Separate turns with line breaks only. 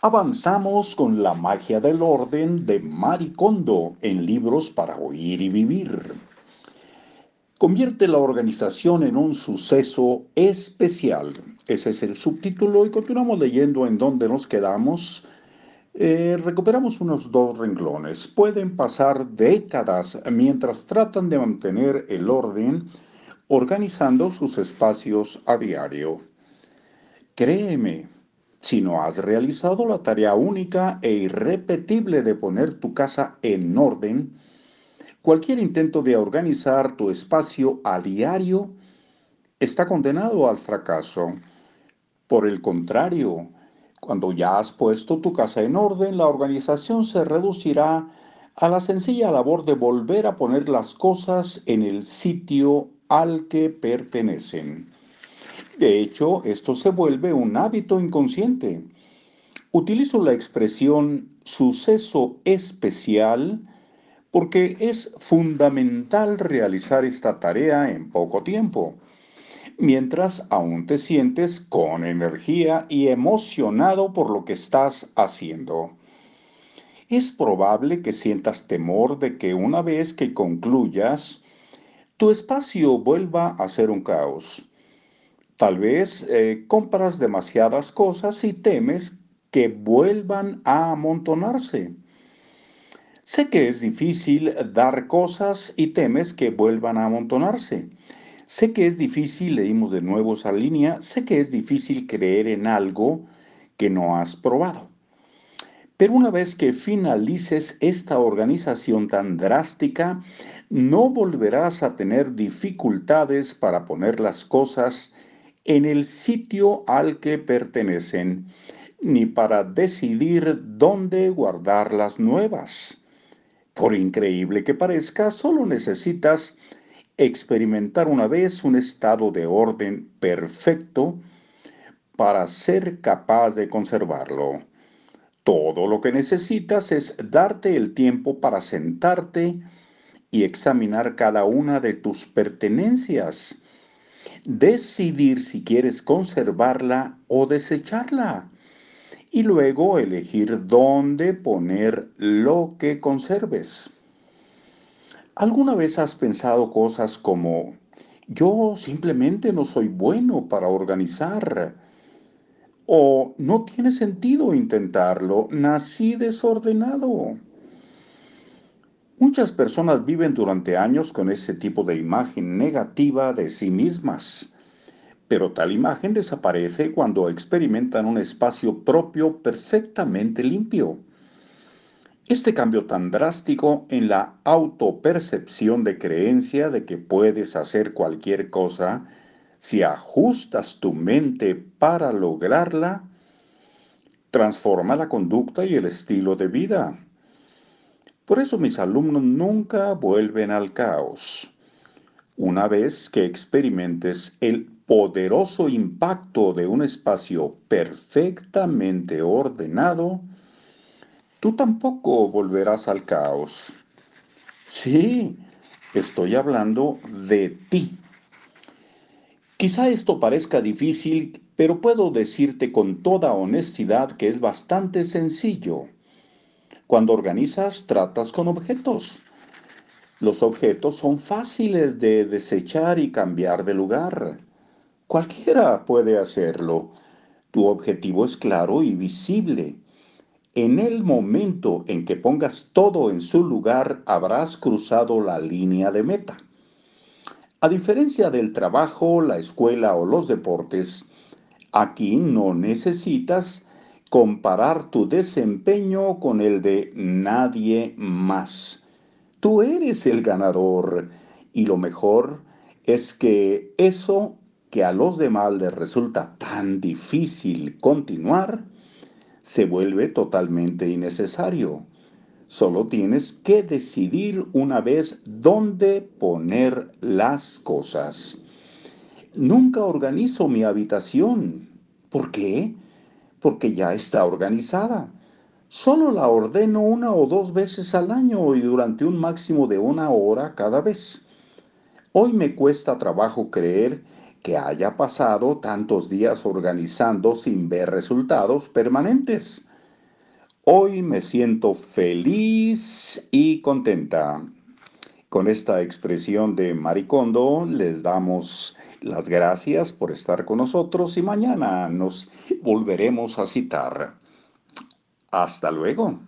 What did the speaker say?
Avanzamos con la magia del orden de Maricondo en libros para oír y vivir. Convierte la organización en un suceso especial. Ese es el subtítulo y continuamos leyendo en donde nos quedamos. Eh, recuperamos unos dos renglones. Pueden pasar décadas mientras tratan de mantener el orden organizando sus espacios a diario. Créeme, si no has realizado la tarea única e irrepetible de poner tu casa en orden, cualquier intento de organizar tu espacio a diario está condenado al fracaso. Por el contrario, cuando ya has puesto tu casa en orden, la organización se reducirá a la sencilla labor de volver a poner las cosas en el sitio al que pertenecen. De hecho, esto se vuelve un hábito inconsciente. Utilizo la expresión suceso especial porque es fundamental realizar esta tarea en poco tiempo, mientras aún te sientes con energía y emocionado por lo que estás haciendo. Es probable que sientas temor de que una vez que concluyas, tu espacio vuelva a ser un caos. Tal vez eh, compras demasiadas cosas y temes que vuelvan a amontonarse. Sé que es difícil dar cosas y temes que vuelvan a amontonarse. Sé que es difícil, leímos de nuevo esa línea, sé que es difícil creer en algo que no has probado. Pero una vez que finalices esta organización tan drástica, no volverás a tener dificultades para poner las cosas en el sitio al que pertenecen, ni para decidir dónde guardar las nuevas. Por increíble que parezca, solo necesitas experimentar una vez un estado de orden perfecto para ser capaz de conservarlo. Todo lo que necesitas es darte el tiempo para sentarte y examinar cada una de tus pertenencias decidir si quieres conservarla o desecharla y luego elegir dónde poner lo que conserves. ¿Alguna vez has pensado cosas como, yo simplemente no soy bueno para organizar? O no tiene sentido intentarlo, nací desordenado. Muchas personas viven durante años con ese tipo de imagen negativa de sí mismas, pero tal imagen desaparece cuando experimentan un espacio propio perfectamente limpio. Este cambio tan drástico en la autopercepción de creencia de que puedes hacer cualquier cosa si ajustas tu mente para lograrla, transforma la conducta y el estilo de vida. Por eso mis alumnos nunca vuelven al caos. Una vez que experimentes el poderoso impacto de un espacio perfectamente ordenado, tú tampoco volverás al caos. Sí, estoy hablando de ti. Quizá esto parezca difícil, pero puedo decirte con toda honestidad que es bastante sencillo. Cuando organizas, tratas con objetos. Los objetos son fáciles de desechar y cambiar de lugar. Cualquiera puede hacerlo. Tu objetivo es claro y visible. En el momento en que pongas todo en su lugar, habrás cruzado la línea de meta. A diferencia del trabajo, la escuela o los deportes, aquí no necesitas comparar tu desempeño con el de nadie más. Tú eres el ganador y lo mejor es que eso que a los demás les resulta tan difícil continuar, se vuelve totalmente innecesario. Solo tienes que decidir una vez dónde poner las cosas. Nunca organizo mi habitación. ¿Por qué? Porque ya está organizada. Solo la ordeno una o dos veces al año y durante un máximo de una hora cada vez. Hoy me cuesta trabajo creer que haya pasado tantos días organizando sin ver resultados permanentes. Hoy me siento feliz y contenta. Con esta expresión de Maricondo les damos las gracias por estar con nosotros y mañana nos volveremos a citar. Hasta luego.